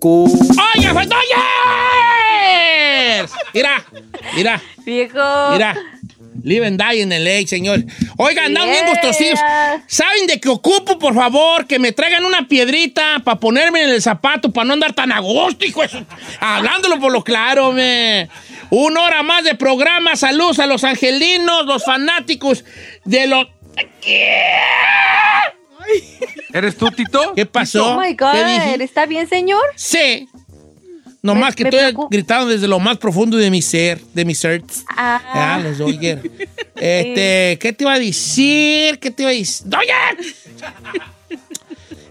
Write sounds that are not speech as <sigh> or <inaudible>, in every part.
¡Oye, pues, Dodgers! Mira, mira, Viejo. mira. Live and die en el lake, señor. Oigan, bien Yeah. gustositos. ¿Saben de qué ocupo, por favor? Que me traigan una piedrita para ponerme en el zapato, para no andar tan a gusto, hijo de su- Hablándolo por lo claro, me. Una hora más de programa. Saludos a los angelinos, los fanáticos de los. ¿Eres tú, Tito? ¿Qué pasó? Oh my ¿Qué dije? God. ¿Está bien, señor? Sí. Nomás que me estoy gritando desde lo más profundo de mi ser, de mi ser. Ah, Ah. los Dodgers. <laughs> Este, ¿qué te iba a decir? ¿Qué te iba a decir? ¡Dodgers!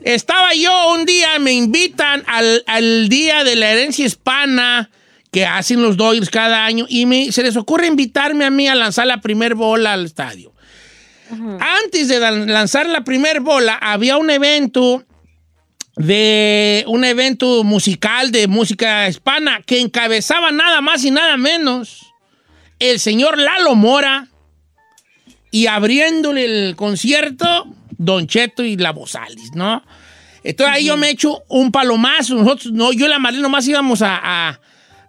Estaba yo un día, me invitan al, al día de la herencia hispana que hacen los Dodgers cada año y me, se les ocurre invitarme a mí a lanzar la primer bola al estadio. Antes de lan- lanzar la primer bola, había un evento de un evento musical de música hispana que encabezaba nada más y nada menos el señor Lalo Mora y abriéndole el concierto Don Cheto y la Bozalis, ¿no? Entonces ahí yo me echo un palomazo, nosotros, no, yo y la Marlene nomás íbamos a, a-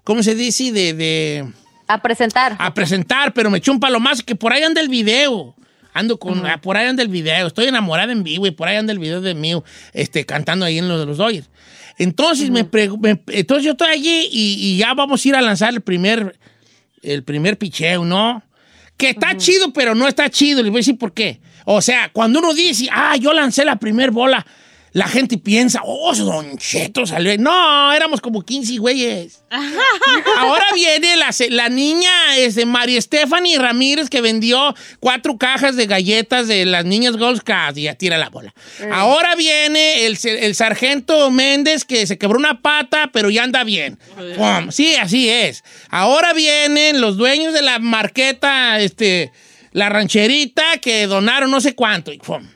¿cómo se dice? De, de, A presentar. a presentar, pero me eché un palomazo que por ahí anda el video. Ando con, ah, por ahí anda el video. Estoy enamorada en vivo y por ahí anda el video de mí, este, cantando ahí en lo de los Dodgers. Entonces, me, pregu- me- entonces yo estoy allí y, y ya vamos a ir a lanzar el primer, el primer picheo, ¿no? Que está chido, pero no está chido. Les voy a decir por qué. O sea, cuando uno dice, ah, yo lancé la primer bola, la gente piensa, oh, Don Cheto salió. No, éramos como 15 güeyes. <laughs> Ahora viene la, la niña este, María Stephanie Ramírez que vendió cuatro cajas de galletas de las niñas Girl Scouts y ya tira la bola. Ahora viene el, el sargento Méndez que se quebró una pata, pero ya anda bien. Pum. Sí, así es. Ahora vienen los dueños de la marqueta, este, la rancherita que donaron no sé cuánto. Y pum.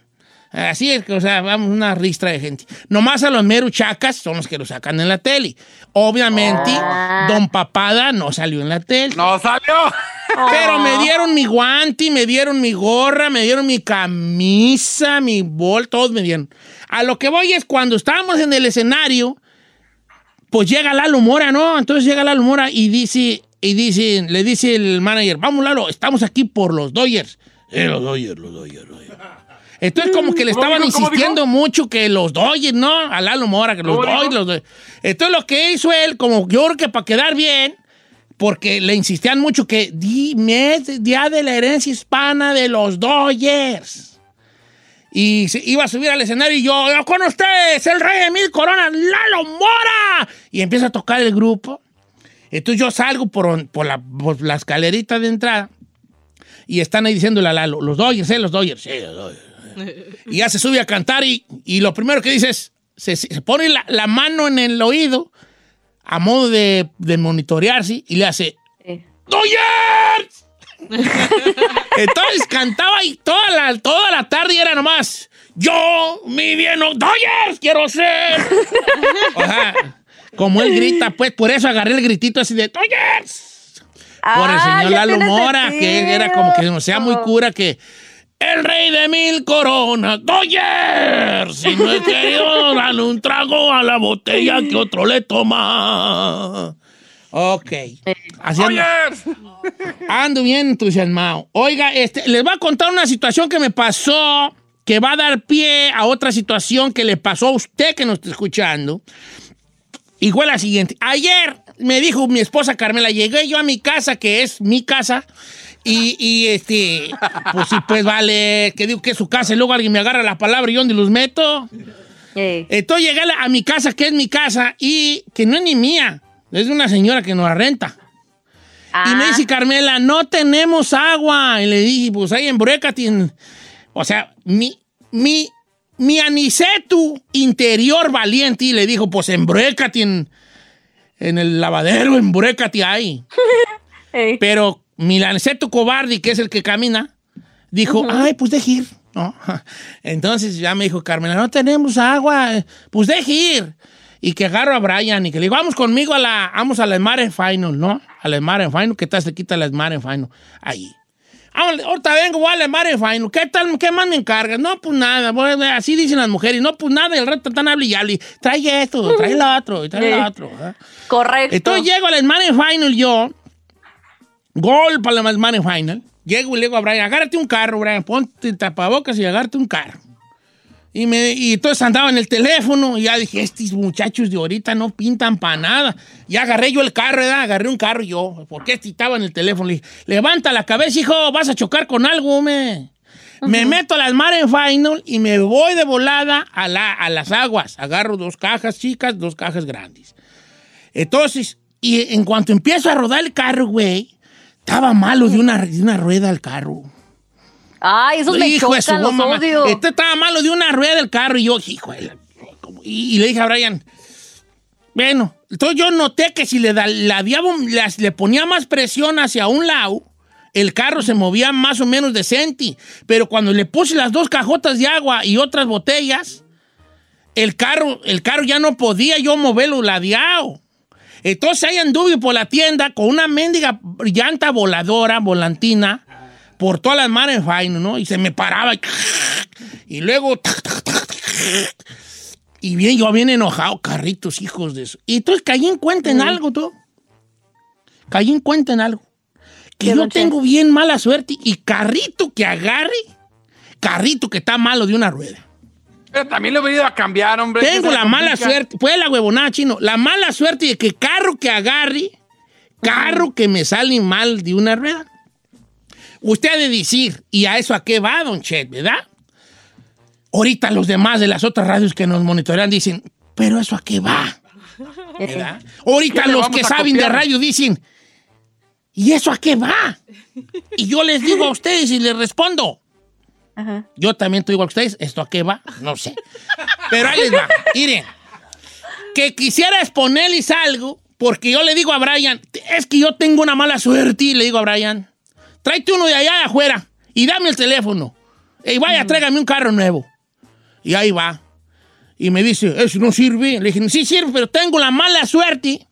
Así es que, o sea, vamos, una ristra de gente. Nomás a los meruchacas son los que lo sacan en la tele. Obviamente, Don Papada no salió en la tele. ¡No salió! Pero me dieron mi guante, me dieron mi gorra, me dieron mi camisa, mi bol, todos me dieron. A lo que voy es cuando estábamos en el escenario, pues llega Lalo Mora, ¿no? Entonces llega Lalo Mora y dice, y dice, le dice el manager, vamos Lalo, estamos aquí por los Dodgers. Eh, los Dodgers, los Dodgers, los Dodgers. Entonces como que le ¿Cómo estaban insistiendo mucho que los Dodgers, ¿no? A Lalo Mora, que los. Dodgers, los Dodgers. Entonces lo que hizo él, como yo creo que para quedar bien, porque le insistían mucho que dime día de la herencia hispana de los Dodgers. Y se iba a subir al escenario y yo, "Yo con ustedes, el rey de mil coronas, Lalo Mora. Y empieza a tocar el grupo. Entonces yo salgo por, por la, por la escalerita de entrada y están ahí diciéndole a Lalo, los Dodgers, ¿eh? Los Dodgers, sí, los Dodgers. <laughs> Y ya se sube a cantar y, y lo primero que dice es, se, se pone la, la mano en el oído a modo de, de monitorearse y le hace, Sí. ¡Dodgers! <laughs> Entonces cantaba y toda la, toda la tarde y era nomás, yo, mi bien, Dodgers, quiero ser. <laughs> Como él grita, pues por eso agarré el gritito así de Dodgers. Por el Ah, señor ya Lalo Mora, que era como que no sea muy cura que el rey de mil coronas, Dodgers. Si no he querido <laughs> darle un trago a la botella que otro le toma. Ok. Ando bien entusiasmado. Oiga, este, les voy a contar una situación que me pasó que va a dar pie a otra situación que le pasó a usted que nos está escuchando. Y fue la siguiente. Ayer me dijo mi esposa Carmela, llegué yo a mi casa, que es mi casa, y, y, este, pues sí, pues vale, que digo que es su casa, y luego alguien me agarra la palabra y yo los meto. Eh, Entonces llegué a, mi casa, que es mi casa, y que no es ni mía, es de una señora que nos renta. Y me ah, dice Carmela, no tenemos agua. Y le dije, pues ahí en Brecatin. O sea, mi, mi, mi anicetu interior valiente. Y le dijo, pues en Brecatin, en el lavadero, en Brecati hay. <laughs> eh, Pero mi anicetu cobarde, que es el que camina, dijo, ay, pues deje ir. ¿no? <laughs> Entonces ya me dijo Carmela, no tenemos agua, pues deje ir. Y que agarro a Brian y que le digo, vamos conmigo a la, vamos a la Smart Final, ¿no? A la Smart Final, ¿qué tal se quita la Smart Final? Ahí. Ahorita vengo, voy a la Smart Final. ¿Qué tal, qué más me encargas? No, pues nada, a- así dicen las mujeres. No, pues nada, y el rato están hable y hable. Trae esto, trae lo otro, y trae lo otro. ¿eh? correcto. Entonces llego al Money Final yo, gol para el Money Final. Llego y le digo a Brian, agárrate un carro, Brian, ponte tapabocas y agárrate un carro. Y, me, y entonces andaba en el teléfono y ya dije, estos muchachos de ahorita no pintan para nada. Y agarré yo el carro, ¿verdad? Agarré un carro yo, porque este estaba en el teléfono. Le dije, levanta la cabeza, hijo, vas a chocar con algo, me. Me meto a las Maren Final y me voy de volada a, la, a las aguas. Agarro dos cajas chicas, dos cajas grandes. Entonces, y en cuanto empiezo a rodar el carro, güey, estaba malo de una, de una rueda el carro. Ay, esos me Hijo chocan, los mamá. odio. Este estaba malo de una rueda del carro y yo, hijo de la- y, y le dije a Brian, bueno, entonces yo noté que si le, da, la las- le ponía más presión hacia un lado, el carro se movía más o menos decente. Pero cuando le puse las dos cajotas de agua y otras botellas, el carro, el carro ya no podía yo moverlo ladeado. Entonces ahí anduve por la tienda con una mendiga llanta voladora, volantina, por todas las manos ¿no? Y se me paraba y, y luego y bien, yo bien enojado, carritos, hijos de eso. Y entonces caí en cuenta en algo, tú. Caí en cuenta en algo. Que ¿Qué, yo tengo bien mala suerte y carrito que agarre, carrito que está malo de una rueda. Pero también lo he venido a cambiar, hombre. Tengo ¿Qué se la mala suerte, pues la huevonada chino, la mala suerte de que carro que agarre, carro que me sale mal de una rueda. Usted ha de decir, ¿y a eso a qué va, don Chet, verdad? Ahorita los demás de las otras radios que nos monitorean dicen, ¿pero eso a qué va? <laughs> ¿Verdad? Ahorita ¿Qué le los que saben de copiar? radio dicen, ¿y eso a qué va? Y yo les digo a ustedes y les respondo, Ajá. yo también estoy igual que ustedes. ¿Esto a qué va? No sé. Pero ahí les va. Miren, que quisiera exponerles algo, porque yo le digo a Brian, es que yo tengo una mala suerte, y le digo a Brian, tráete uno de allá de afuera y dame el teléfono. Y vaya, tráigame un carro nuevo. Y ahí va. Y me dice, eso no sirve. Le dije, sí sirve, pero tengo la mala suerte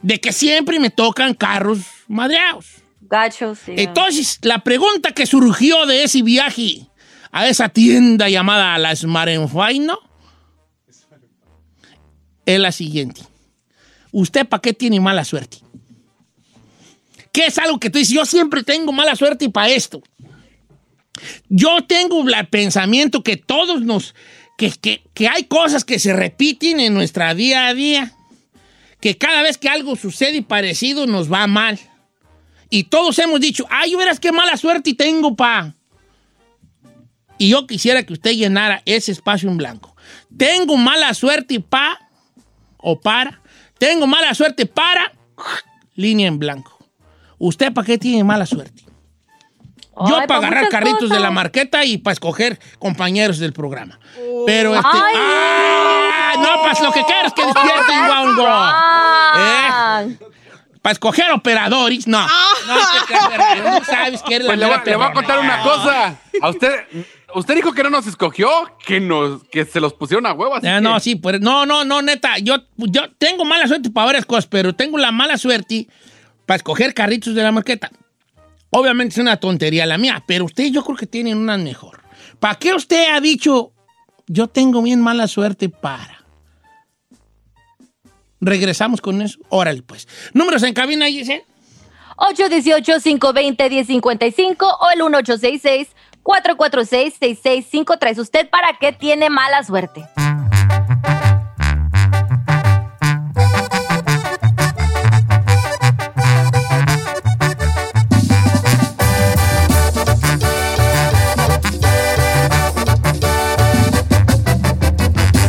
de que siempre me tocan carros madreados. Gachos, sí. Entonces, la pregunta que surgió de ese viaje a esa tienda llamada La Smarenfaino es la siguiente. ¿Usted para qué tiene mala suerte? ¿Qué es algo que tú dices? Yo siempre tengo mala suerte y para esto. Yo tengo el pensamiento que todos nos... Que, que- que hay cosas que se repiten en nuestra día a día. Que cada vez que algo sucede parecido nos va mal. Y todos hemos dicho, ay, verás qué mala suerte tengo, pa. Y yo quisiera que usted llenara ese espacio en blanco. Tengo mala suerte, pa, o para. Tengo mala suerte para, línea en blanco. ¿Usted para qué tiene mala suerte? Yo Ay, para pa' agarrar carritos de la marqueta y para escoger compañeros del programa. Pero este. Ay, ¡Ah! No, pues lo que quieres que despierte go. Ah. Para escoger operadores, no. <laughs> No, te no sabes que eres la Pues le, voy- mera le voy a contar una cosa. A usted, usted dijo que no nos escogió, que nos, que se los pusieron a huevo. así Ah, que- no, sí, pues, no, no, no, neta, yo, yo tengo mala suerte para varias cosas, pero tengo la mala suerte para escoger carritos de la marqueta. Obviamente es una tontería la mía, pero ustedes yo creo que tienen unas mejor. ¿Para qué usted ha dicho, yo tengo bien mala suerte para? Regresamos con eso. Órale, pues. Números en cabina, Giselle. 818-520-1055 o el 1866-446-6653. ¿Usted para qué tiene mala suerte?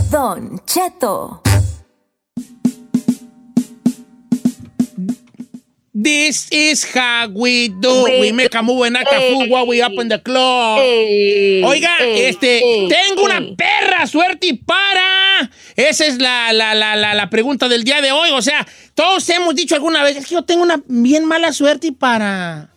Don Cheto. This is how we do. We, We- make a move and act a fool while we up in the club. Ey, Oiga, ey, este, ey, tengo una perra suerte y para. Esa es la, la, la, la, la pregunta del día de hoy. O sea, todos hemos dicho alguna vez, que yo tengo una bien mala suerte y para,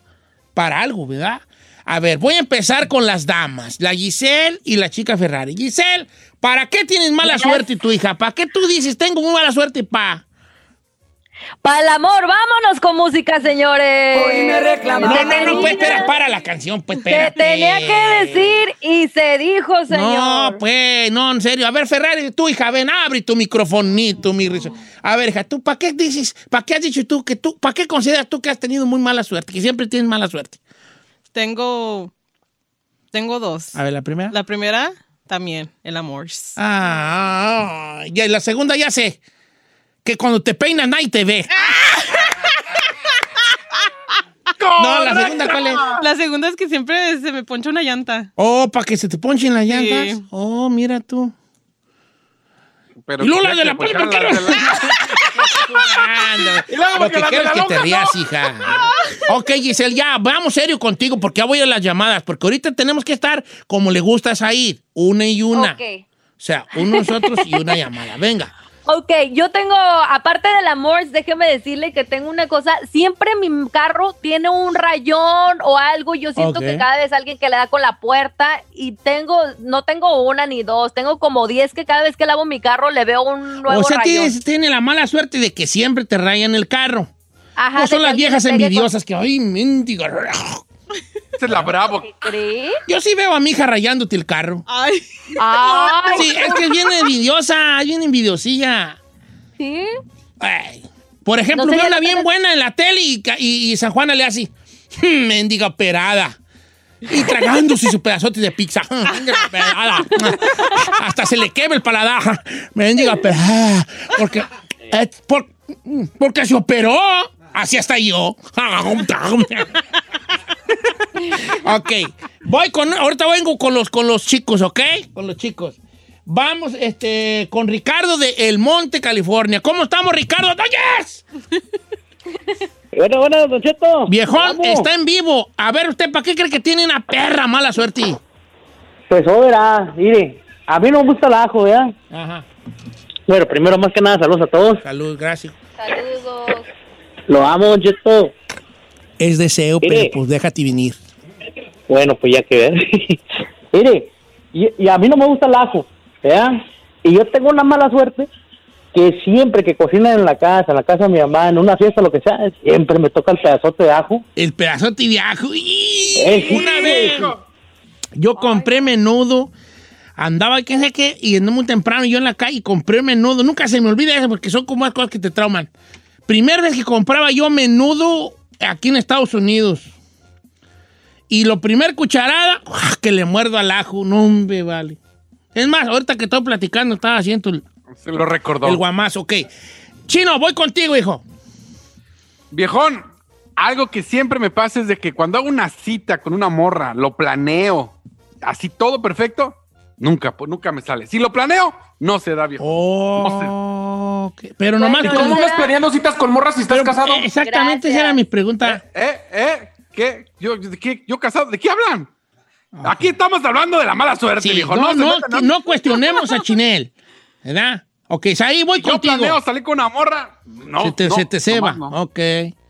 para algo, ¿verdad? A ver, voy a empezar con las damas, la Giselle y la chica Ferrari. Giselle, ¿para qué tienes mala suerte tu hija? ¿Para qué tú dices, tengo muy mala suerte y pa? Para el amor, vámonos con música, señores. No, no, no, pues espera, para la canción, pues Se espérate. tenía que decir y se dijo, señor. No, pues, no, en serio. A ver, Ferrari, tú, hija, ven, abre tu microfonito, mi risa. A ver, hija, tú, ¿para qué dices, para qué has dicho tú que tú, para qué consideras tú que has tenido muy mala suerte, que siempre tienes mala suerte? Tengo. Tengo dos. A ver, la primera. La primera, también, el amor. Ah, ah, ya, y la segunda ya sé. Que cuando te peinas nadie te ve. <laughs> no, la segunda, ¿cuál es? La segunda es que siempre se me poncha una llanta. Oh, para que se te ponchen las llantas. Sí. Oh, mira tú. Pero Y luego <laughs> de la palma, la- Y luego Lo porque que quiero es que te rías, ¿no? hija. Ok, Giselle, ya, vamos serio contigo porque ya voy a las llamadas, porque ahorita tenemos que estar como le gusta a Said, una y una. Ok. O sea, uno nosotros y una llamada. Venga. Ok, yo tengo, aparte del amor, déjeme decirle que tengo una cosa, siempre mi carro tiene un rayón o algo, yo siento que cada vez alguien que le da con la puerta y tengo, no tengo una ni dos, tengo como 10 que cada vez que lavo mi carro le veo un nuevo o sea, rayón. tienes, tiene la mala suerte de que siempre te rayan el carro. Ajá, o de son las viejas pegue con- envidiosas que, ay, mendiga. Esa es la bravo. ¿Qué cree? Yo sí veo a mi hija rayándote el carro. Ay. Ay, Sí, es que es bien envidiosa, es bien envidiosilla. ¿sí? Ay. Por ejemplo, No veo que bien buena en la tele y, ca- y- y San Juana le hace, "Hmm, mendiga operada. Y tragándose su pedazote de pizza. "Hmm, <laughs> mendiga operada. Hasta se le quema el paladar. Mendiga operada. Porque, eh, por- porque se operó. Así hasta yo. ok. Voy con. Ahorita vengo con los, con los chicos, ¿ok? Con los chicos. Vamos este, con Ricardo de El Monte, California. ¿Cómo estamos, Ricardo? ¡Doñas! Bueno, bueno, Don Cheto. Viejón, Vamos. está en vivo. A ver, ¿usted para qué cree que tiene una perra mala suerte? Pues, verá, mire, a mí no me gusta el ajo, ¿verdad? Ajá. Bueno, primero, más que nada, saludos a todos. Salud, gracias. Saludos. Lo amo, Don Cheto. Es deseo, Mire. pero pues déjate venir. Bueno, pues ya que ver. <laughs> mire, y, y a mí no me gusta el ajo, ¿verdad? Y yo tengo una mala suerte que siempre que cocinan en la casa, en la casa de mi mamá, en una fiesta, lo que sea, siempre me toca el pedazote de ajo. El pedazote de ajo. Eh, Una vez yo compré menudo. Andaba, quién sé qué, y no muy temprano yo en la calle y compré menudo. Nunca se me olvida eso porque son como las cosas que te trauman. Primera vez que compraba yo menudo aquí en Estados Unidos. Y lo primer cucharada, ¡ah! que le muerdo al ajo. No, hombre, vale. Es más, ahorita que estoy platicando, estaba haciendo el, Se lo recordó. el guamazo. Ok. Chino, voy contigo, hijo. Viejón, algo que siempre me pasa es de que cuando hago una cita con una morra, lo planeo, así todo perfecto, nunca, pues nunca me sale. Si lo planeo, no se da, viejo. Oh, ok. Pero nomás... Bueno, ¿Y cómo andas planeando citas con morras si estás casado? Eh, Exactamente, esa era mi pregunta. ¿Eh? ¿Eh? ¿Qué? ¿Yo, de qué? ¿Yo casado? ¿De qué hablan? Aquí estamos hablando de la mala suerte, Sí, viejo. no, no, metan, no cuestionemos a Chinel, ¿verdad? Ok, ahí voy Si yo contigo. planeo salir con una morra, no. se te, no, se te ceba. no. Ok.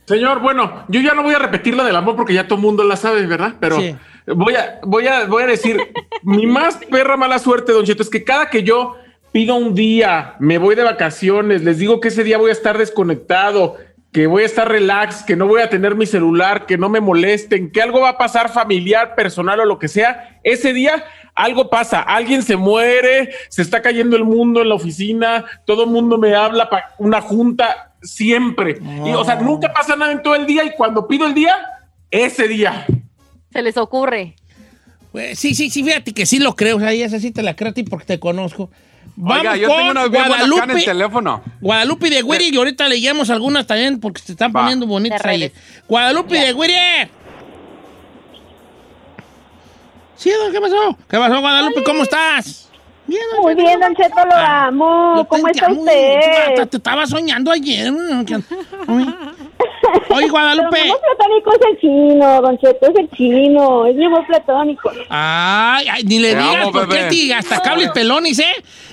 Señor, bueno, yo ya no voy a repetir la del amor porque ya todo el mundo la sabe, ¿verdad? Pero Sí. voy, a, voy, a, voy a decir, mi más perra mala suerte, Don Cheto, es que cada que yo pido un día, me voy de vacaciones, les digo que ese día voy a estar desconectado, que voy a estar relax, que no voy a tener mi celular, que no me molesten, que algo va a pasar familiar, personal o lo que sea, ese día algo pasa, alguien se muere, se está cayendo el mundo en la oficina, todo el mundo me habla para una junta, siempre. Y, o sea, nunca pasa nada en todo el día y cuando pido el día, ese día. Se les ocurre. Pues, sí, sí, sí, fíjate que sí lo creo. O sea, esa sí te la creo a ti porque te conozco. Vamos Oiga, yo con tengo bien acá en el Guadalupe. teléfono. Guadalupe de Whittier, y ahorita leíamos algunas también porque se están Va. poniendo bonitas ahí. Guadalupe de. Sí, don, ¿qué pasó? ¿Qué pasó, Guadalupe? ¿Cómo estás? Bien, don Muy Cheto. bien, Don Cheto, lo Ah, amo. ¿Cómo está usted? Te, estaba soñando ayer. <laughs> Oye, Guadalupe. Pero mi amor platónico es el chino, Don Cheto, es el chino, es mi amor platónico. Ay, ay, ni le Te digas amo, porque bebé. este hasta cables pelones, ¿eh?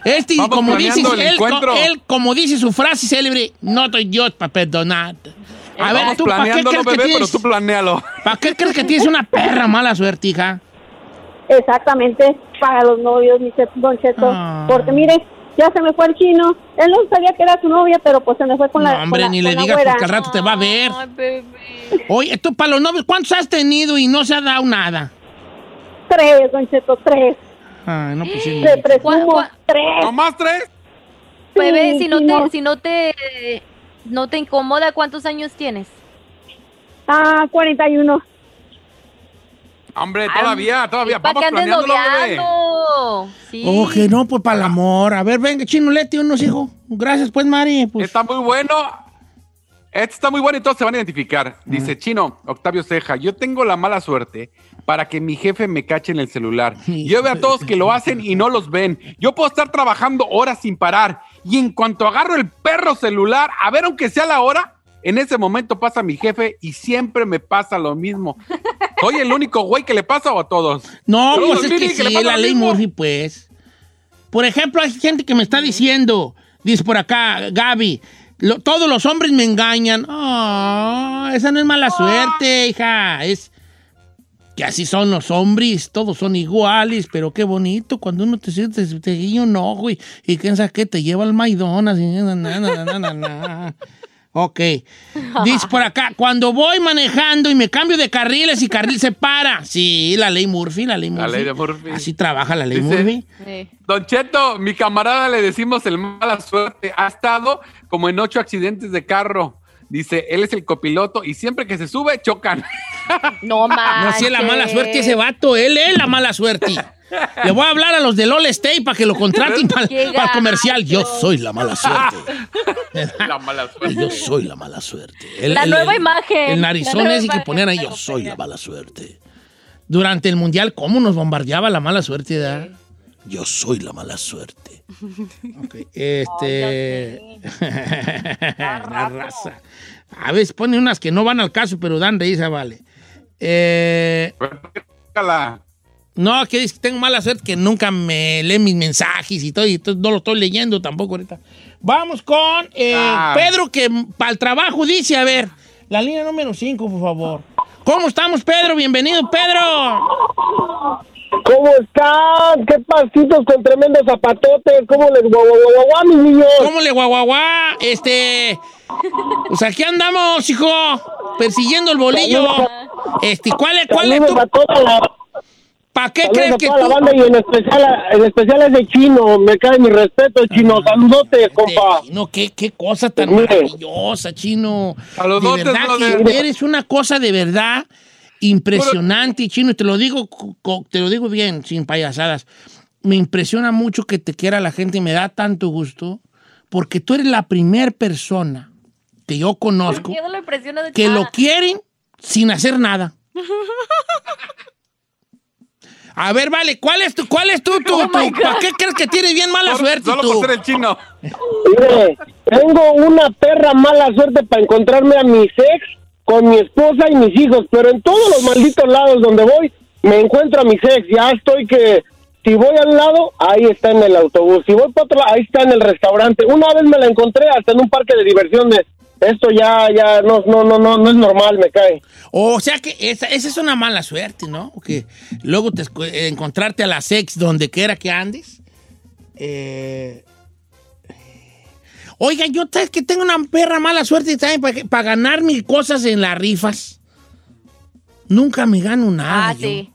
Este, Vamos como dice, el él, co- encuentro. él, como dice su frase célebre, no estoy yo para perdonar. A ver, tú, ¿para qué crees que bebé, pero tienes, tú. ¿para qué crees que tienes una perra mala suerte, hija? Exactamente, para los novios, mi Che- Don Cheto. Ah. Porque mire, ya se me fue el chino. Él no sabía que era su novia, pero pues se me fue con la No, hombre, con la- ni le con digas porque al rato te va a ver. Bebé. Oye, tú para los novios, ¿cuántos has tenido y no se ha dado nada? Tres, Don Cheto, tres. Ay, no, pues sí. ¿Cuál- presumo tres. ¿No más tres? Bebé, Sí, si no te, si no te, no te incomoda, ¿cuántos años tienes? Ah, 41. Hombre, todavía, todavía. ¿Para Vamos qué andes planeándolo, bebé. noviando? Sí. Que no, pues para el amor. A ver, venga, chino, lete unos, hijo. Gracias, pues, Mari. Pues, Está muy bueno. Este está muy bueno y todos se van a identificar. Dice Chino, Octavio Ceja, yo tengo la mala suerte para que mi jefe me cache en el celular. Yo veo a todos que lo hacen y no los ven. Yo puedo estar trabajando horas sin parar y en cuanto agarro el perro celular, a ver aunque sea la hora, en ese momento pasa mi jefe y siempre me pasa lo mismo. ¿Soy el único güey que le pasa o a todos? No, pues es que que sí, la ley. Murphy, pues. Por ejemplo, hay gente que me está diciendo, dice por acá, Gaby, lo- todos los hombres me engañan. Ah, esa no es mala suerte, hija. Es que así son los hombres, todos son iguales, pero qué bonito cuando uno te siente, te guiña un ojo y, y quién sabe qué, te lleva al Maidonas. y na, na, na, na, na, na. Ok. Dice por acá, cuando voy manejando y me cambio de carriles y carril se para. Sí, la ley Murphy, la ley La Murphy. ley de Murphy. Así trabaja la ley Dice- Murphy. Sí. Don Cheto, mi camarada le decimos el mala suerte. Ha estado como en ocho accidentes de carro. Dice, él es el copiloto y siempre que se sube, chocan. No No, manches. si es la mala suerte ese vato, él es la mala suerte. Le voy a hablar a los del All State para que lo contraten <laughs> para el comercial. Yo soy la mala suerte. <laughs> la mala suerte. Yo soy la mala suerte. El- La el- nueva el- imagen. El narizón ese que ponían ahí, yo soy la mala suerte. Durante el mundial, ¿cómo nos bombardeaba la mala suerte? ¿verdad? Yo soy la mala suerte. <laughs> Ok, Este. la raza. A veces pone unas que no van al caso, pero dan risa, vale. Eh, Cala. No, que dice que tengo mala suerte que nunca me lee mis mensajes y todo, y entonces no lo estoy leyendo tampoco ahorita. Vamos con eh, Ah. Pedro, que para el trabajo dice, a ver, la línea número 5, por favor. ¿Cómo estamos, Pedro? Bienvenido, Pedro. ¿Cómo están? ¿Qué pasitos con tremendos zapatotes? ¿Cómo les guau, guau, guau, guau, mis niños? ¿Cómo le guaguaguá? Este. Pues aquí andamos, hijo, persiguiendo el bolillo. Este, ¿cuál es, cuál es tu. ¿Para qué crees que la tú. banda y en especial, en especial a ese chino. Me cae mi respeto, chino. Saludotes, compa. No, qué, qué cosa tan Mire. maravillosa, chino. Saludotes, de verdad que eres una cosa de verdad impresionante, chino. Y te lo digo, te lo digo bien, sin payasadas. Me impresiona mucho que te quiera la gente y me da tanto gusto porque tú eres la primer persona que yo conozco lo de que lo quieren sin hacer nada. <laughs> A ver, vale, ¿cuál es tu, cuál es tu, tu, tu- ¿para qué crees que tienes bien mala suerte Solo tú? por ser el chino. Mire, tengo una perra mala suerte para encontrarme a mi ex con mi esposa y mis hijos, pero en todos los malditos lados donde voy me encuentro a mi ex. Ya estoy que si voy al lado, ahí está en el autobús. Si voy para otro lado, ahí está en el restaurante. Una vez me la encontré hasta en un parque de diversiones. Esto ya, ya, no, no, no, no, no es normal, me cae. O sea que esa, esa es una mala suerte, ¿no? Que luego te encontrarte a la sex donde quiera que andes. Eh, Oiga, yo sabes que tengo una perra mala suerte también para ganar mil cosas en las rifas. Nunca me gano nada. Ah, yo. sí.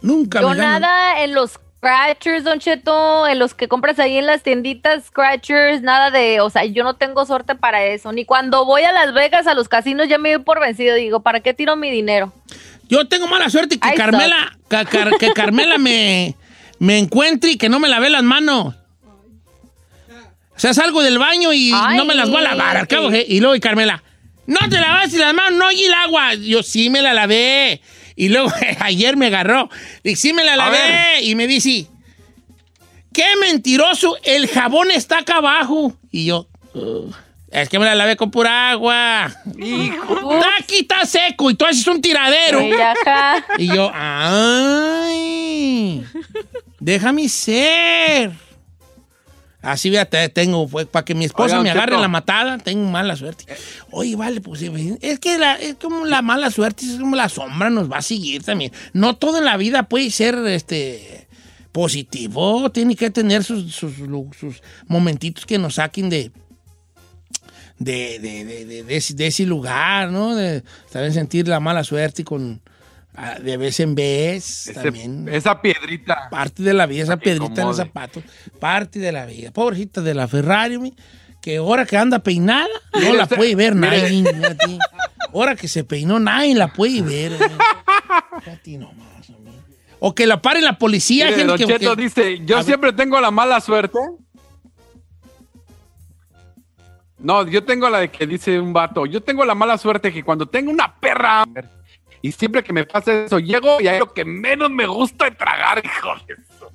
Nunca Yo me gano. nada en los scratchers, Don Cheto, en los que compras ahí en las tienditas scratchers, nada de, o sea, yo no tengo suerte para eso. Ni cuando voy a Las Vegas, a los casinos, ya me doy por vencido. Digo, ¿para qué tiro mi dinero? Yo tengo mala suerte que. Carmela, ca- car- que Carmela me, me encuentre y que no me lave las manos. O sea, salgo del baño y Ay. no me las voy a lavar al cabo. ¿eh? Y luego y Carmela, no te lavaste las manos, no y el agua. Yo sí me la lavé. Y luego <laughs> ayer me agarró. Y sí me la lavé. Y me dice, qué mentiroso, el jabón está acá abajo. Y yo. Es que me la lavé con pura agua. Hijo. Está aquí, está seco y tú haces un tiradero. Sí, ajá. Y yo, ay, déjame ser. Así, fíjate, tengo, pues, para que mi esposa me agarre la matada, tengo mala suerte. Oye, vale, pues es que la- es como la mala suerte, es como la sombra nos va a seguir también. No todo en la vida puede ser este positivo, tiene que tener sus, sus, momentitos que nos saquen de, de, de, de, de- de ese, de ese lugar, ¿no? De también sentir la mala suerte con ah, de vez en vez Ese- también. esa piedrita. Parte de la vida, esa piedrita en el incomode. zapato. Parte de la vida. Pobrecita de la Ferrari, que ahora que anda peinada, no la puede ver nadie. Ahora que se peinó, nadie la puede ver. <laughs> nomás, hombre. O que la pare la policía. Mire, gente Don que- Cheto que- dice, yo ver. siempre tengo la mala suerte. No, yo tengo la de que dice un vato, yo tengo la mala suerte que cuando tengo una perra y siempre que me pasa eso, llego y hay lo que menos me gusta de tragar, hijo de eso.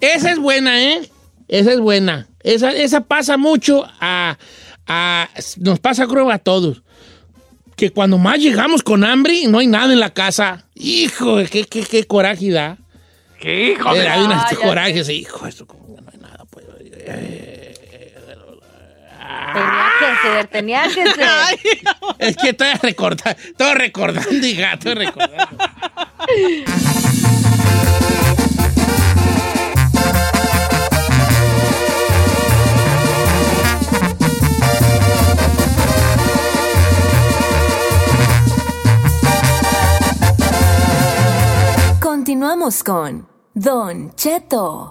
Esa es buena, ¿eh? Esa es buena. Esa, esa pasa mucho a, a- Nos pasa creo a todos. Que cuando más llegamos con hambre y no hay nada en la casa. Hijo, qué, qué, qué coraje da. ¿Qué hijo de Eh, hay unos Ah, ya corajes, hijo, esto como que no hay nada. Pues, Tenía que ser, tenía que ser. es que estoy recordando, estoy recordando, hija, estoy recordando. Continuamos con Don Cheto.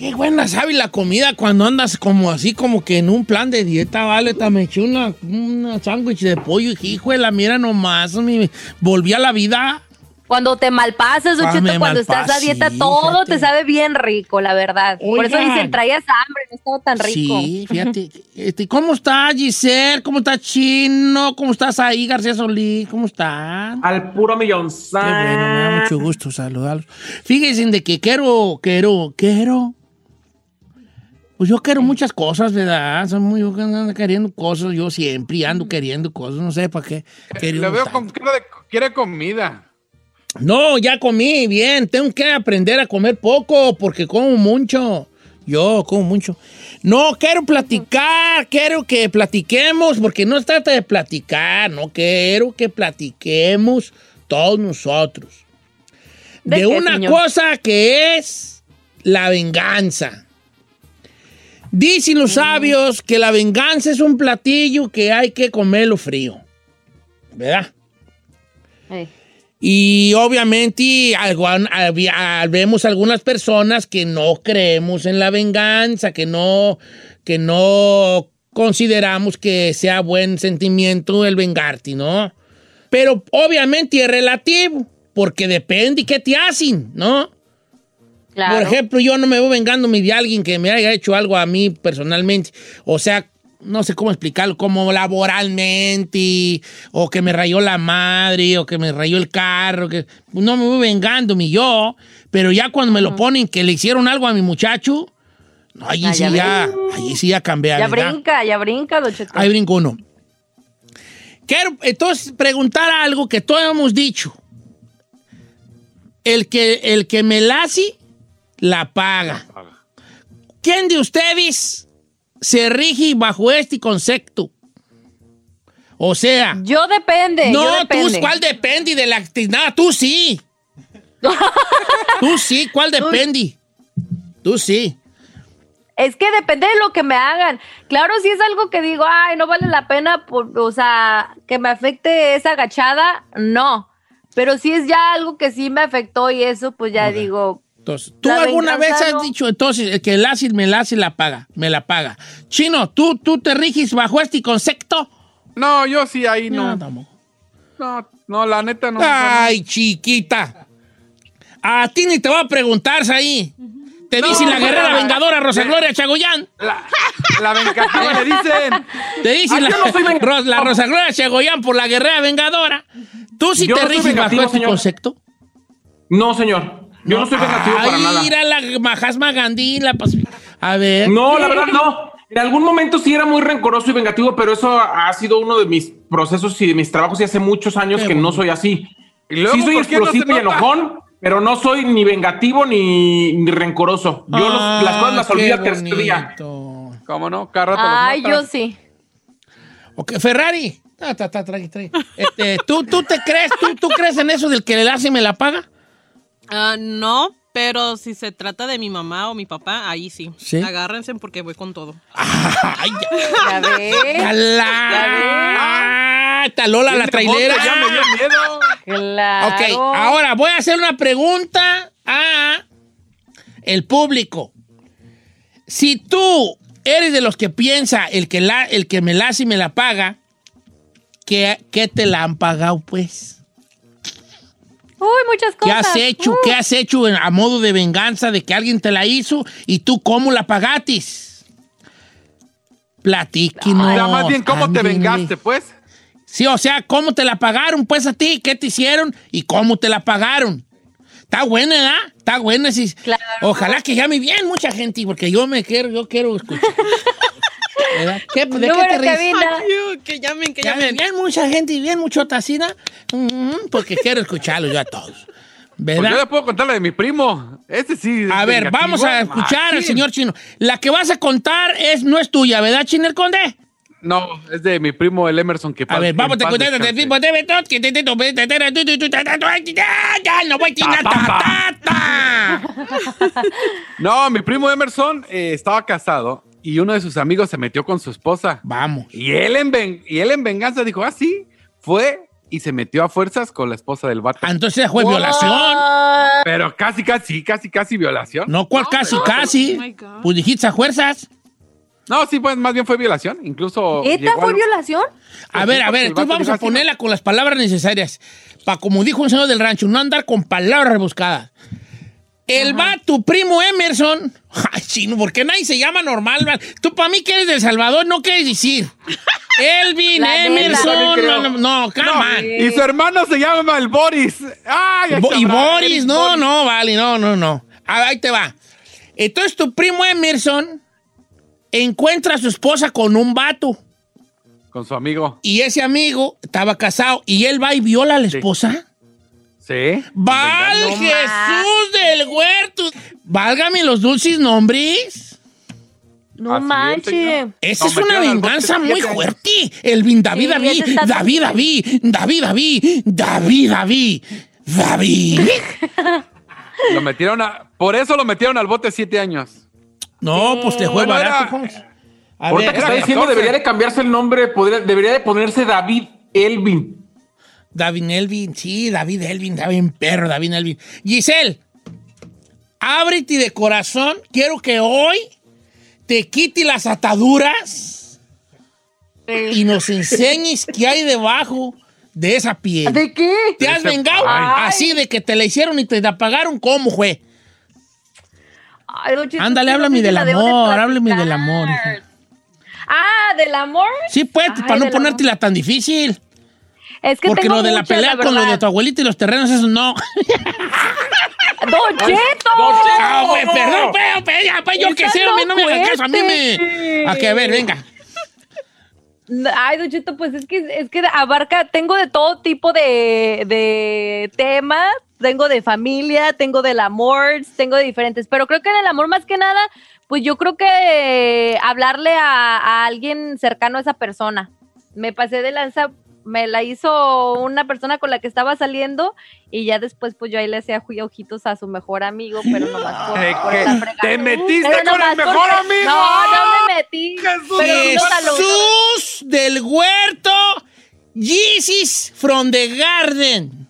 Qué buena sabe la comida cuando andas como así, como que en un plan de dieta, vale. Me eché una, una sándwich de pollo y hijo de la mira nomás, me volví a la vida. Cuando te malpasas, Don Ah, Cheto, cuando estás a dieta, todo fíjate. te sabe bien rico, la verdad. Por eso dicen, traías hambre, no estaba tan rico. Sí, fíjate. Este, ¿Cómo está Giselle? ¿Cómo está Chino? ¿Cómo estás ahí, García Solís? ¿Cómo están? Al puro millón. Qué bueno, me da mucho gusto saludarlos. Fíjense de que quiero, quiero, quiero. Pues yo quiero muchas cosas, ¿verdad? Soy muy, yo ando queriendo cosas, yo siempre ando queriendo cosas, no sé para qué. Le queriendo veo con cara de quiere comida. No, ya comí bien. Tengo que aprender a comer poco porque como mucho. Yo como mucho. No, quiero platicar, quiero que platiquemos, porque no se trata de platicar, no quiero que platiquemos todos nosotros. ¿De De, qué, una señor? cosa que es la venganza. Dicen los sabios que la venganza es un platillo que hay que comerlo frío. ¿Verdad? Y obviamente algo- había- vemos algunas personas que no creemos en la venganza, que no, que no consideramos que sea buen sentimiento el vengarte, ¿no? Pero obviamente es relativo, porque depende qué te hacen, ¿no? Claro. Por ejemplo, yo no me voy vengándome de alguien que me haya hecho algo a mí personalmente. O sea, no sé cómo explicarlo, como laboralmente, o que me rayó la madre, o que me rayó el carro, que no me voy vengándome yo, pero ya cuando me lo ponen que le hicieron algo a mi muchacho, no, allí Ah, sí ya ya, allí sí ya cambié. Ya ¿verdad? brinca, ya brinca, Don. Ahí brinco uno. Quiero entonces preguntar algo que todos hemos dicho. El que, el que me la paga. ¿Quién de ustedes se rige bajo este concepto? O sea, Yo depende, no, yo tú. ¿cuál depende de la nada, tú sí. <laughs> tú sí, ¿cuál depende? Tú sí. Es que depende de lo que me hagan. Claro, si es algo que digo, ay, no vale la pena, por, o sea, que me afecte esa agachada, no. Pero si es ya algo que sí me afectó y eso, pues ya digo, Entonces, ¿tú La alguna vez has no. dicho, entonces, el que la hace, me la hace, la paga, me la paga? Chino, ¿tú, tú te riges bajo este concepto? No, yo sí ahí No, no. No, no, la neta no. Ay, chiquita. A ti ni te voy a preguntar, ahí. Te No, dicen la no, guerrera vengadora Rosa Me- Gloria Chagoyán. La, la vengativa le dicen. Te dicen Ah, la, no la Rosa Gloria Chagoyán por la guerrera vengadora. ¿Tú sí Yo te riges bajo este señor. concepto? No, señor. Yo no, soy vengativo para Ay, nada. mira la Mahatma Gandhi, la pas- A ver. No, la verdad no. En algún momento sí era muy rencoroso y vengativo, pero eso ha sido uno de mis procesos y de mis trabajos y hace muchos años Qué que no soy así. ¿Y luego sí soy no explosivo y enojón, pero no soy ni vengativo ni, ni rencoroso. Yo los- Ah, las cosas las olvido al tercer día. ¿Cómo no? Cada rato ay, yo sí. Ok, Ferrari. Ah, ta, ta, trae, trae. Este, ¿tú, ¿Tú te crees, tú, tú crees en eso del que le hace y me la paga? Ah, no, pero si se trata de mi mamá o mi papá, ahí sí. ¿Sí? Agárrense porque voy con todo. <laughs> Ay, ya. Ya ves. Ya la. Esta Lola la trailera. Ya me dio miedo. Claro. Ok, ahora voy a hacer una pregunta a el público. Si tú eres de los que piensa el que, la, el que me la hace y me la paga, ¿qué, qué te la han pagado, pues? Uy, muchas ¿Qué cosas. has hecho? Uh, ¿Qué has hecho a modo de venganza de que alguien te la hizo y tú cómo la pagatis? Platíquenos. O sea, más bien, ¿cómo te vengaste, pues? Sí, o sea, ¿cómo te la pagaron pues a ti? ¿Qué te hicieron y cómo te la pagaron? Está buena, ¿verdad? Está buena, sí. Claro. Ojalá que llame bien mucha gente, porque yo me quiero, yo quiero escuchar. <laughs> ¿Verdad? ¿Qué, ¿De qué te ríes? que llamen, que Llame llamen. bien mucha gente y bien mucho tacina, porque quiero escucharlo yo a todos. Pues yo ¿Verdad? le puedo contar la de mi primo. Ese sí. es A ver, vamos a escuchar Ah, al sí. señor Chino. La que vas a contar es, no es tuya, ¿verdad, Chiner Conde? No, es de mi primo el Emerson que A ver, vamos a contar. no voy a tirar tatata. No, mi primo Emerson eh, estaba casado y uno de sus amigos se metió con su esposa. Vamos. Y él en, ven- y él en venganza dijo, ah, sí, fue y se metió a fuerzas con la esposa del vato. Ah, Entonces fue violación. Ah, Pero casi, casi, casi, casi violación. No, cual casi, casi. Oh. Pues dijiste a fuerzas. No, sí, pues más bien fue violación. Incluso. ¿Esta fue violación? A Pues ver, sí, a ver, entonces vamos a así, ¿no? ponerla con las palabras necesarias. Para, como dijo un señor del rancho, no andar con palabras rebuscadas. El va, tu primo Emerson. <laughs> Ay, chino, ¿por qué nadie se llama normal? Tú, para mí que eres de El Salvador, no quieres decir. <laughs> Elvin, La. Emerson. También No, no, no, come No, on. y su hermano se llama el Boris. Ay, Bo- y Boris, no, Boris. no, vale, no, no, no. Ah, Ahí te va. Entonces tu primo Emerson encuentra a su esposa con un vato Con su amigo. y ese amigo estaba casado y él va y viola a la Sí. esposa. Sí. ¡Val No Jesús del huerto! ¡Válgame los dulces nombres! No Así manches. señor. Esa es una venganza muy fuerte. El Vin David Sí, David, está- David David, David David, David David, David. <laughs> Lo metieron a. Por eso lo metieron al bote siete años. No, pues te fue Bueno, barato. era-. A Ahorita ver, que está diciendo 14. debería de cambiarse el nombre, podría- debería de ponerse David Elvin. David Elvin, sí, David Elvin, David perro, David Elvin. Giselle, ábrete de corazón. Quiero que hoy te quite las ataduras y nos enseñes qué hay debajo de esa piel. ¿De qué? ¿Te has vengado? Ay. Así de que te la hicieron y te la pagaron. ¿Cómo fue? Ay, Ándale, háblame del amor, háblame del amor. Ah, ¿del amor? Sí, pues, Ay, para no ponértela tan difícil. Es que Porque tengo lo de la muchas, pelea con lo de tu abuelita y los terrenos, eso no. <laughs> ¡Don Cheto! Ah, güey, perdón, pero, pero, ya, yo que sé, no no me hagas caso, a mí me... cuente. A que, a ver, venga. Ay, Don Cheto, pues es que, es que abarca, tengo de todo tipo de, de temas, tengo de familia, tengo del amor, tengo de diferentes, pero creo que en el amor más que nada, pues yo creo que hablarle a, a alguien cercano a esa persona. Me pasé de lanza, me la hizo una persona con la que estaba saliendo y ya después pues yo ahí le hacía ojitos a su mejor amigo, pero nomás por, ¿De por fregada. ¿Te metiste Pero con el mejor porque- amigo? No, no me metí. pero ignóralo. Jesús del huerto, Jesus from the garden.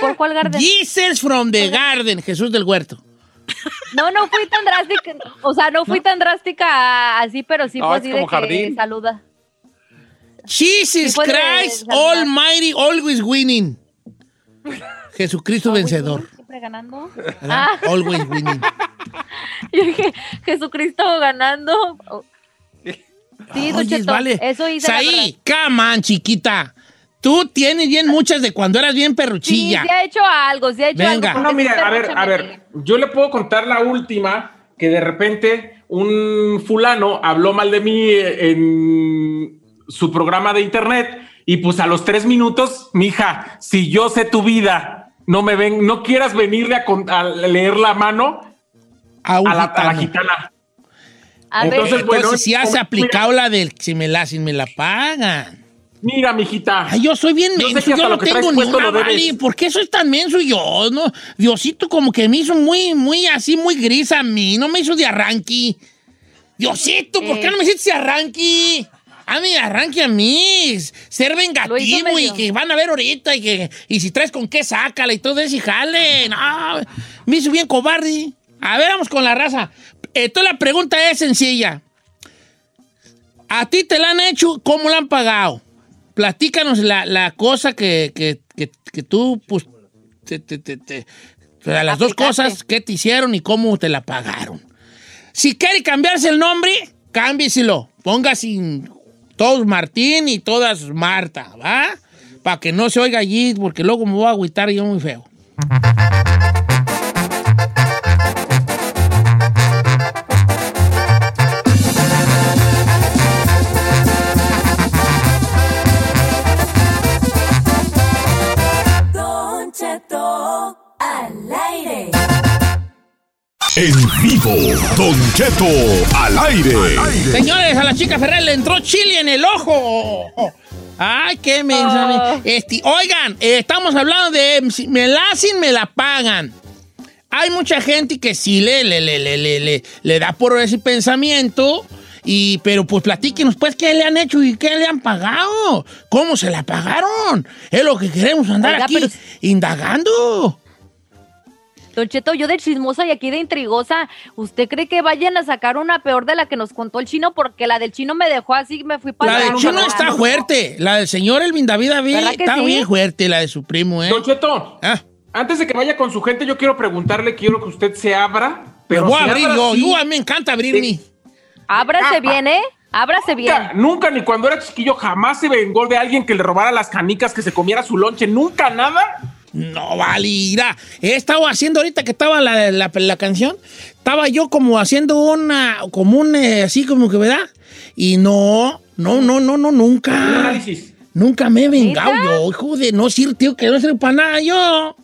¿Por cuál garden? Jesus from the garden, Jesús del huerto. No, no fui tan drástica, o sea, no fui tan drástica así, pero sí No, fue así de que jardín. saluda. Jesus Christ. Almighty, always winning. Jesucristo vencedor. Siempre ganando. Ah, Always winning. <laughs> yo dije, Jesucristo ganando. Sí, Oyes, Cheto, vale. eso hice come on, chiquita. Tú tienes bien muchas de cuando eras bien. Sí, perruchilla. sí ha hecho algo, sí ha hecho Venga. algo. No, te a ver, a ver, yo le puedo contar la última que de repente un fulano habló mal de mí en su programa de internet y pues a los tres minutos, mija, si yo sé tu vida, no me ven, no quieras venirle a, con- a leer la mano A un a la, a la gitano. gitana. A ver, Entonces, bueno, Entonces, si has mira, aplicado la del si me la, si me la pagan. Mira, mijita. Ay, yo soy bien Yo sé menso, hasta yo no lo que traes tengo ni una, vale. ¿Por qué soy tan menso yo? No, Diosito como que me hizo muy, muy así, muy gris a mí. No me hizo de arranque. Diosito, ¿por qué Eh. no me hiciste de arranque? A mí, arranque a mí. Ser vengativo y que van a ver ahorita y que y si traes con qué, sácala y todo eso y jale. No, me hizo bien cobarde. A ver, vamos con la raza. Entonces la pregunta es sencilla. ¿A ti te la han hecho? ¿Cómo la han pagado? Platícanos la, la cosa que, que, que, que tú, pues, te, te, te, las dos cosas, qué te hicieron y cómo te la pagaron. Si quiere cambiarse el nombre, cámbieselo. Ponga sin todos Martín y todas Marta, ¿va? Para que no se oiga allí, porque luego me voy a agüitar yo muy feo. En vivo, Don Cheto al aire. Señores, a la chica Ferrer le entró chile en el ojo. Ay, qué mensaje. Este, oigan, eh, estamos hablando de si me la hacen, me la pagan. Hay mucha gente que sí le, le, le, le, le, le- le da por ese pensamiento. Y, pero pues platíquenos, pues, ¿qué le han hecho y qué le han pagado? ¿Cómo se la pagaron? Es lo que queremos andar Oiga, aquí pero- indagando. Don Cheto, yo de chismosa y aquí de intrigosa, ¿usted cree que vayan a sacar una peor de la que nos contó el chino? Porque la del chino me dejó así, me fui para La del chino está fuerte. La del señor Elvin David David ¿Verdad que está sí? bien fuerte, la de su primo, ¿eh? Don Cheto, Ah. antes de que vaya con su gente, yo quiero preguntarle, quiero que usted se abra. Me Pero voy a se abrir abra yo. así. Yo, a mí me encanta abrirme. Ábrase bien, ¿eh? Ábrase bien. Nunca, nunca, ni cuando era chiquillo, jamás se vengó de alguien que le robara las canicas, que se comiera su lonche, nunca nada. No, vale, mira. He estado haciendo ahorita que estaba la, la, la canción, estaba yo como haciendo una, como un, eh, así como que, ¿verdad? Y no, no, no, no, no, Un nunca. análisis. Nunca me he vengado yo, hijo de no sirve, tío, que no sirve para nada yo.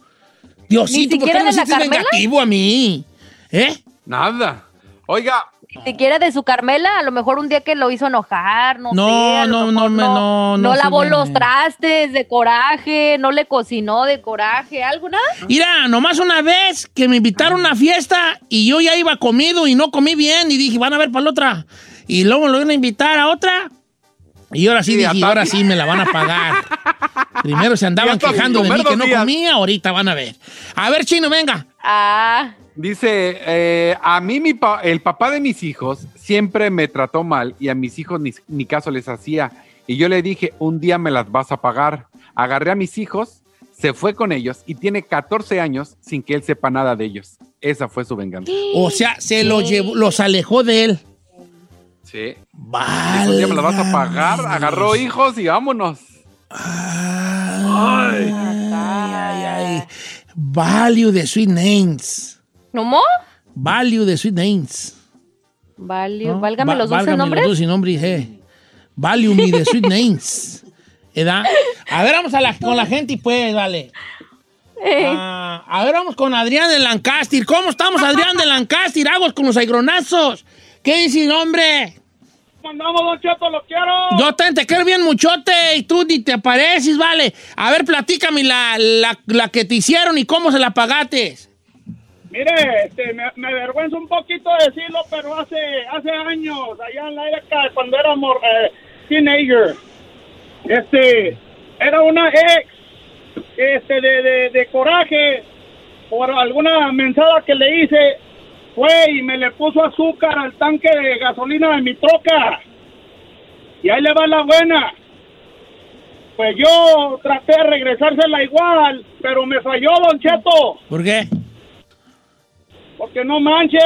Diosito, ¿por qué no sientes vengativo a mí? ¿Eh? Nada. Oiga, Ni siquiera de su Carmela, a lo mejor un día que lo hizo enojar, no, No, sé. no, no me- no, no No lavó me- los trastes de coraje, no le cocinó de coraje, ¿algo nada? Mira, nomás una vez que me invitaron a una fiesta y yo ya iba comido y no comí bien y dije, van a ver para la otra. Y luego lo iban a invitar a otra. Y ahora sí Sí, dije, ataque. ahora sí me la van a pagar. <laughs> Primero se andaban quejando de mí que no días. comía, ahorita van a ver. A ver, Chino, venga. Ah, dice, eh, a mí mi pa- el papá de mis hijos siempre me trató mal y a mis hijos ni, ni caso les hacía. Y yo le dije, un día me las vas a pagar. Agarré a mis hijos, se fue con ellos y tiene 14 años sin que él sepa nada de ellos. Esa fue su venganza. O sea, se los llevó, los alejó de él. Sí. Dijo, un día me las vas a pagar. Agarró hijos y vámonos. Ay, ay, ay. Value de Sweet Names. ¿cómo? Value de Sweet Names. Value, ¿no? válgame los dulces válgame nombres. Los dulces nombres, eh. Value me de Sweet Names. ¿Edad? A ver, vamos a la- con la gente y pues, vale. Eh, Ah, a ver, vamos con Adrián de Lancaster. ¿Cómo estamos, Adrián de Lancaster? Aguas con los aigronazos. ¿Qué dice, hombre? Andamos, Don Cheto, lo quiero. Yo te, te quiero bien muchote y tú ni te apareces, vale. A ver, platícame la, la, la que te hicieron y cómo se la pagaste. Mire, este, me, me avergüenza un poquito decirlo, pero hace hace años, allá en la época cuando éramos eh, teenager, este, era una ex, este, de, de, de coraje por alguna mensada que le hice, fue y me le puso azúcar al tanque de gasolina de mi troca. Y ahí le va la buena. Pues yo traté de regresársela igual, pero me falló, Don Cheto. ¿Por qué? Porque no manche,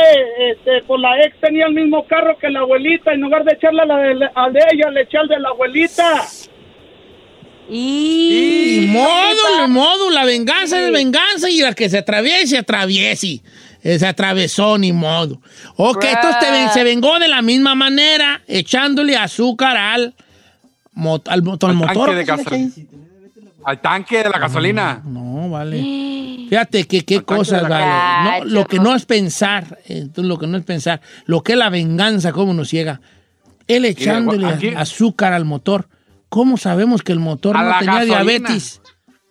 este, pues la ex tenía el mismo carro que la abuelita, en lugar de echarle a la de, al de ella, le eché al de la abuelita. y... Modo, ni modo, la venganza es venganza y la que se atraviese, atraviese. Eh, Se atravesó, ni modo. Ok, entonces te ven- se vengó de la misma manera, echándole azúcar al, mo- al, al Al motor. tanque de. Al tanque de la gasolina. No, vale. <gasps> Fíjate que qué cosas, vale. No, lo que no es pensar, eh, entonces, lo que no es pensar, lo que es la venganza, cómo nos ciega. Él echándole aquí- azúcar al motor. ¿Cómo sabemos que el motor no tenía gasolina. diabetes?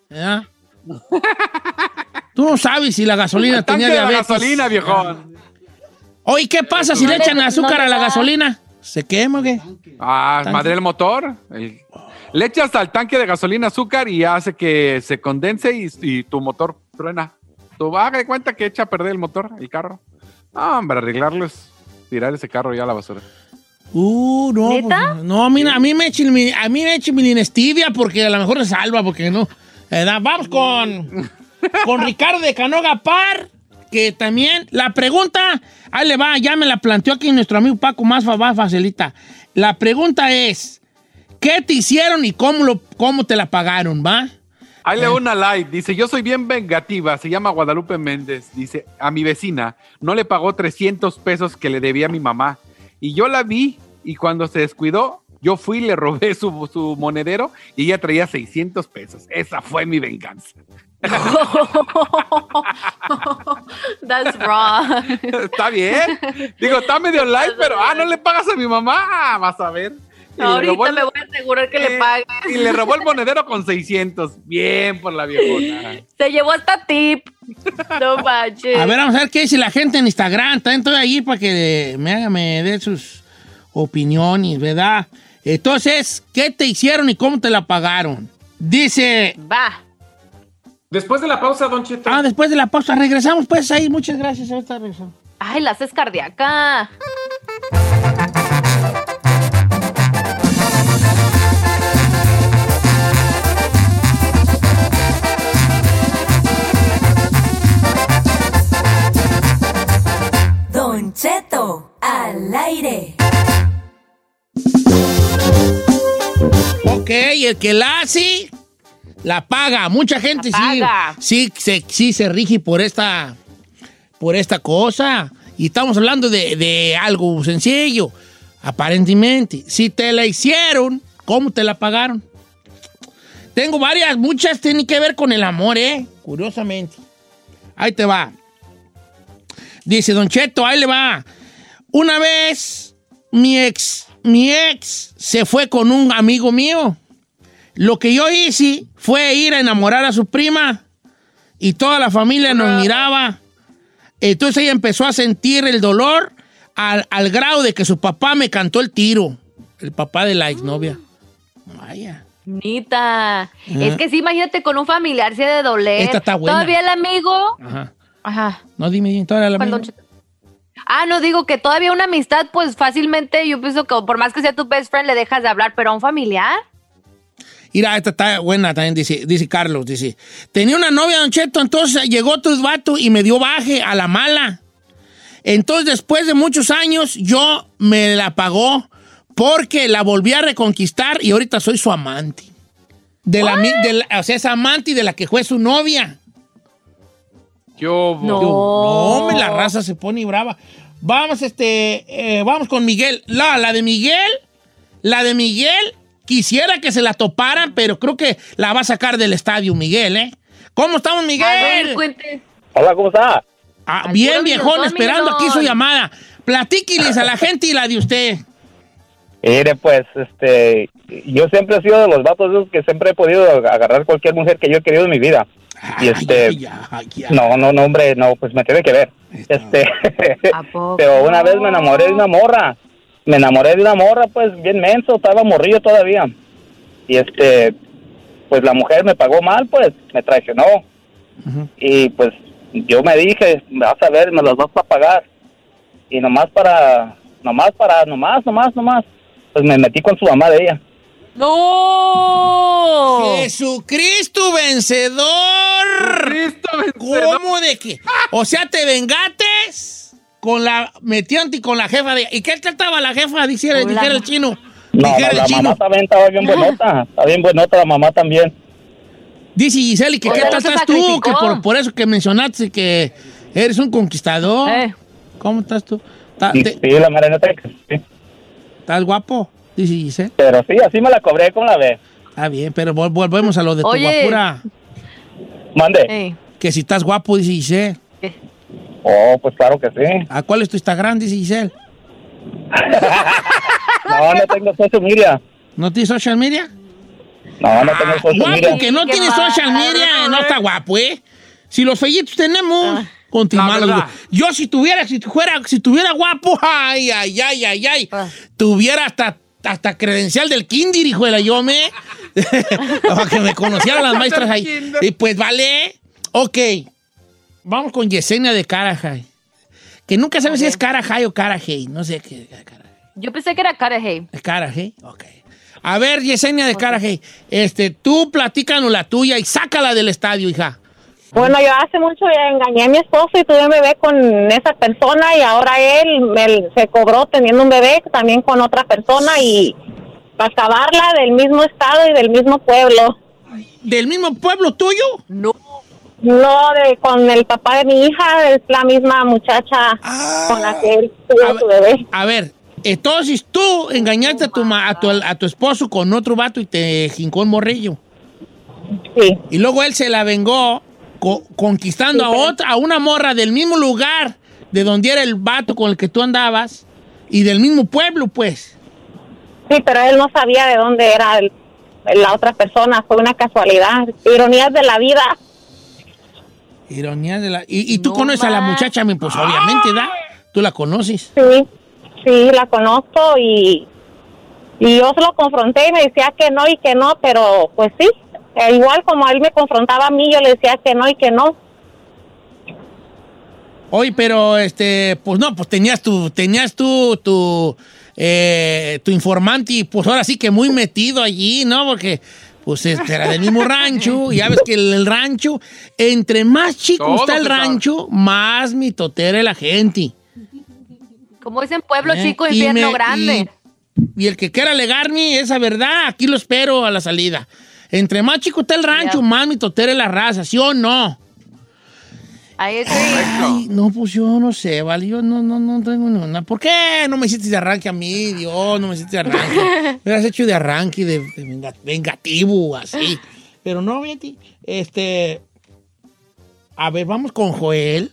¿Verdad? <laughs> Tú no sabes si la gasolina tanque tenía de la diabetes. gasolina, viejón. Oye, ¿qué pasa si No le echan azúcar a la gasolina? ¿Se quema o qué? Ah, madre el motor. El- Le echas al tanque de gasolina azúcar y hace que se condense y, y tu motor truena. Tú haga de cuenta que echa a perder el motor, el carro. Ah, hombre, arreglarlo es tirar ese carro ya a la basura. Uh, no. ¿Neta? pues, no, a mí, a mí me echen mi, a mí me echen mi linestivia porque a lo mejor se salva, porque no. ¿Verdad? Vamos con, con Ricardo de Canoga Par, que también, la pregunta, ahí le va, ya me la planteó aquí nuestro amigo Paco, más, fa- más facilita. La pregunta es, ¿qué te hicieron y cómo, lo, cómo te la pagaron, va? Ahí le una light. Dice, yo soy bien vengativa. Se llama Guadalupe Méndez. Dice, a mi vecina no le pagó 300 pesos que le debía a mi mamá. Y yo la vi y cuando se descuidó, yo fui y le robé su, su monedero y ella traía 600 pesos. Esa fue mi venganza. <laughs> That's wrong. Está bien. Digo, está medio light, pero, ah, no le pagas a mi mamá. Ah, Vas a ver. Y Ahorita el- me voy a asegurar que eh, le pague. Y le robó el monedero con 600. Bien por la viejona. Se llevó hasta tip. No manches. A ver, vamos a ver qué dice la gente en Instagram. También estoy ahí para que me haga, me dé sus opiniones, ¿verdad? Entonces, ¿qué te hicieron y cómo te la pagaron? Dice, Va. Después de la pausa, Don Cheto. ah, después de la pausa, regresamos pues ahí. Muchas gracias. Ahorita regresamos. Ay, la haces cardíaca. Don Cheto al aire. Ok, el que la hace, la paga. Mucha gente La sí, sí, se, sí se rige por esta, por esta cosa. Y estamos hablando de, de algo sencillo, aparentemente. Si te la hicieron, ¿cómo te la pagaron? Tengo varias, muchas tienen que ver con el amor, ¿eh? Curiosamente. Ahí te va. Dice Don Cheto, ahí le va. Una vez mi ex, mi ex se fue con un amigo mío. Lo que yo hice fue ir a enamorar a su prima y toda la familia nos miraba. Entonces ella empezó a sentir el dolor al, al grado de que su papá me cantó el tiro. El papá de la exnovia. Vaya. Nita. Ajá. Es que sí, imagínate con un familiar se de doler. Esta está buena. Todavía el amigo. Ajá. Ajá. No, dime, dime, todavía la ¿Cuál, misma. Don Cheto? Ah, no, digo que todavía una amistad, pues fácilmente yo pienso que por más que sea tu best friend le dejas de hablar, pero a un familiar. Mira, esta está buena también, dice, dice Carlos, dice. Tenía una novia, Don Cheto, entonces llegó otro vato y me dio baje a la mala. Entonces, después de muchos años, yo me la pagó porque la volví a reconquistar y ahorita soy su amante. De la, de la- o sea, es amante de la que fue su novia. Yo, No, hombre, la raza se pone brava. Vamos, este, eh, vamos con Miguel. La, la de Miguel, la de Miguel, quisiera que se la toparan, pero creo que la va a sacar del estadio, Miguel, ¿eh? ¿Cómo estamos, Miguel? Hola, ¿cómo está? Ah, bien, viejón, esperando aquí su llamada. Platíquiles a la gente y la de usted. Mire, pues, este, yo siempre he sido de los vatos esos que siempre he podido agarrar cualquier mujer que yo he querido en mi vida. Y este, no, no, no, hombre, no, pues me tiene que ver. Este, <laughs> pero una vez me enamoré de una morra. Me enamoré de una morra, pues, bien menso, estaba morrillo todavía. Y este, pues la mujer me pagó mal, pues, me traicionó. Y pues yo me dije, vas a ver, me los vas a pagar. Y nomás para, nomás para, nomás, nomás, nomás, pues me metí con su mamá de ella. ¡No! ¡Jesucristo vencedor! ¡Cristo vencedor! ¿Cómo de qué? O sea, te vengates con la metiente con la jefa de. ¿Y qué trataba la jefa? Dijera, dijera el chino. No, dijera no, el la chino. mamá también estaba bien buenota, está bien buenota la mamá también. Dice Giselle, ¿y que Oye, qué estás tú? sacrificó. Que por, por eso que mencionaste que eres un conquistador. ¿Cómo estás tú? Sí, te- sí, la mera neta que sí. ¿Estás guapo? Dice Giselle. Pero sí, así me la cobré con la B. Está bien, pero vol- volvemos a lo de tu Oye. guapura. Mande. Que si estás guapo, dice Giselle. Oh, pues claro que sí. ¿A cuál es tu Instagram? Dice Giselle. <laughs> No, no tengo social media. ¿No tienes social media? No, no tengo social Guapo media. que no tiene social media, no está guapo, ¿eh? Si los fellitos tenemos, continuamos. la verdad. Yo si tuviera, si fuera, si tuviera guapo, <laughs> ay, ay, ay, ay, ay, tuviera hasta, hasta credencial del kinder, hijo de la yo me, <laughs> para que me conocieran las maestras ahí. Y pues vale, ok, vamos con Yesenia de Carajay, que nunca sabe si es Carajay o Carajay, no sé qué. Yo pensé que era Carajay. ¿Es Carajay? Ok. A ver, Yesenia de Carajay, este, tú platícanos la tuya y sácala del estadio, hija. Bueno, yo hace mucho engañé a mi esposo y tuve un bebé con esa persona y ahora él me- se cobró teniendo un bebé también con otra persona y para acabarla del mismo estado y del mismo pueblo. ¿Del mismo pueblo tuyo? No. No, de, con el papá de mi hija, es la misma muchacha con la que él tuvo su bebé. A ver, entonces tú engañaste a tu, a tu, a tu esposo con otro vato y te jincó el morrillo. Sí. Y luego él se la vengó co- conquistando a otra, a una morra del mismo lugar de donde era el vato con el que tú andabas y del mismo pueblo, pues. Sí, pero él no sabía de dónde era el- la otra persona, fue una casualidad, ironías de la vida. Ironía de la... Y, y tú conoces a la muchacha, pues obviamente, ¿da? Tú la conoces. Sí, sí, la conozco y, y yo se lo confronté y me decía que no y que no, pero pues sí, eh, igual como él me confrontaba a mí, yo le decía que no y que no. Oye, pero este, pues no, pues tenías tu, tenías tú, tu, eh, tu informante, y pues ahora sí que muy metido allí, ¿no? Porque, pues este, era del mismo rancho, y ya ves que el, el rancho, entre más chico Todo está el sabe. rancho, más mitotera la gente. Como dicen, pueblo ¿eh? chico, Y infierno me- grande. Y, y el que quiera alegarme esa verdad, aquí lo espero a la salida. Entre más chico está el rancho, Ya. más mitotera es la raza, ¿sí o no? Ahí es Ay, no, pues yo no sé, ¿vale? Yo no, no, no tengo ninguna. ¿Por qué no me hiciste de arranque a mí, Dios? No me hiciste de arranque. <laughs> Me has hecho de arranque, de, de venga- vengativo, así. Pero no, Betty. Este. A ver, vamos con Joel.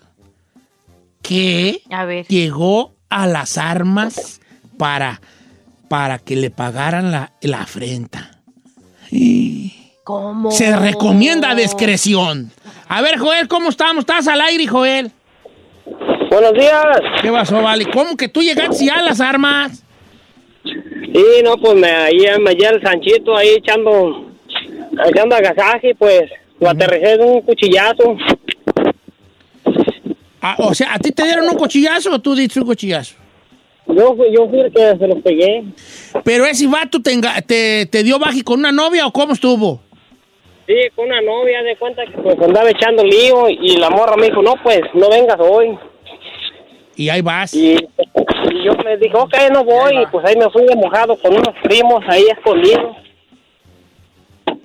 Que A ver. llegó a las armas para, para que le pagaran la, la afrenta. ¿Cómo? Se recomienda discreción. A ver, Joel, ¿cómo estamos? ¿Estás al aire, Joel? Buenos días. ¿Qué pasó, Vale? ¿Cómo que tú llegaste ya a las armas? Sí, no, pues me, ahí me hallé el Sanchito ahí echando, echando agasaje, pues lo aterricé de un cuchillazo. Ah, o sea, ¿a ti te dieron un cuchillazo o tú diste un cuchillazo? Yo, fui- yo fui el que se los pegué. Pero ese vato te, te, te dio baji con una novia o cómo estuvo? Sí, con una novia, de cuenta que pues andaba echando lío y la morra me dijo, no, pues no vengas hoy. Y ahí vas. Y, y yo me dije, ok, no voy. Y pues ahí me fui de mojado con unos primos ahí escondidos.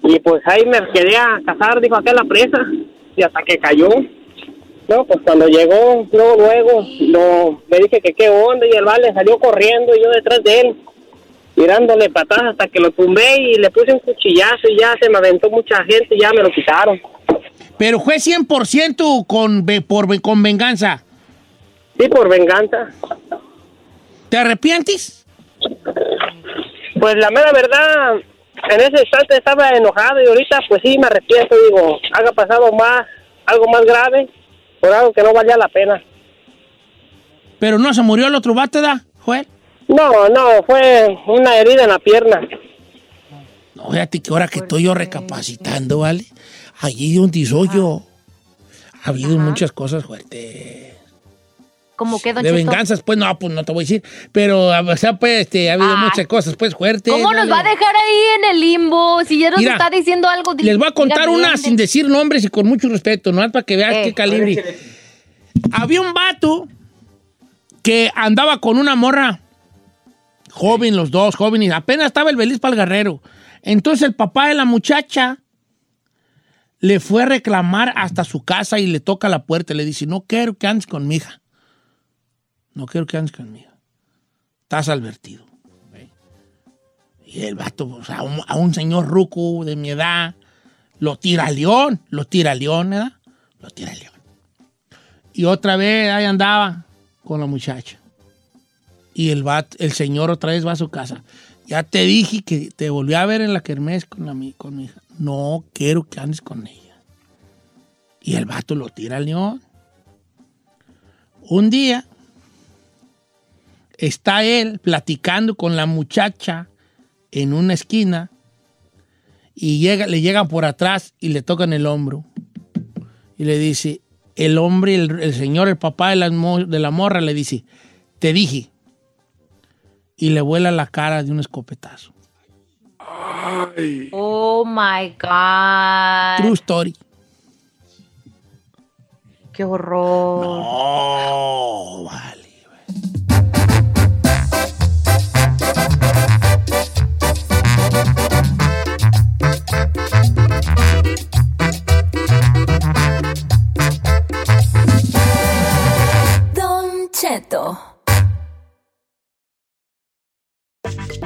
Y pues ahí me quedé a cazar, dijo acá en la presa. Y hasta que cayó. No, pues cuando llegó, luego, luego, lo, me dije que qué onda. Y el vale salió corriendo y yo detrás de él, tirándole patadas hasta que lo tumbé y le puse un cuchillazo y ya se me aventó mucha gente y ya me lo quitaron. Pero fue 100% con, por, con venganza. Sí, por venganza. ¿Te arrepientes? Pues la mera verdad, en ese instante estaba enojado y ahorita pues sí me arrepiento, digo, haga pasado más, algo más grave, por algo que no valía la pena. Pero no se murió el otro vato, ¿da, Joel? No, no, fue una herida en la pierna. No, fíjate que ahora que estoy yo recapacitando, ¿vale? Allí donde soy yo, ha habido muchas cosas fuertes. Como que, Don De Cheto? venganzas, pues no, pues no te voy a decir. Pero, o sea, pues, este, ha habido muchas cosas, pues, fuertes. ¿Cómo nos ¿vale? va a dejar ahí en el limbo? Si ya nos Mira, está diciendo algo. di- Les voy a contar diga una bien. sin decir nombres y con mucho respeto, ¿no? Para que veas Eh. qué calibre. Había un vato que andaba con una morra joven, los dos jóvenes, apenas estaba el Belis para el guerrero. Entonces el papá de la muchacha le fue a reclamar hasta su casa y le toca la puerta y le dice, no quiero que andes con mi hija. No quiero que andes con mi hija. Estás advertido. Y el vato, o sea, a un, a un señor ruco de mi edad, lo tira al león, lo tira al león, ¿verdad? Lo tira al león. Y otra vez ahí andaba con la muchacha. Y el, vato- el señor otra vez va a su casa. Ya te dije que te volví a ver en la kermés con, la, mi- con mi hija. No quiero que andes con ella. Y el vato lo tira al león. Un día está él platicando con la muchacha en una esquina y llega, le llegan por atrás y le tocan el hombro. Y le dice, el hombre, el, el señor, el papá de la, de la morra le dice, te dije. Y le vuela la cara de un escopetazo. Oh my God. True story. Qué horror. No, vale. Don Cheto.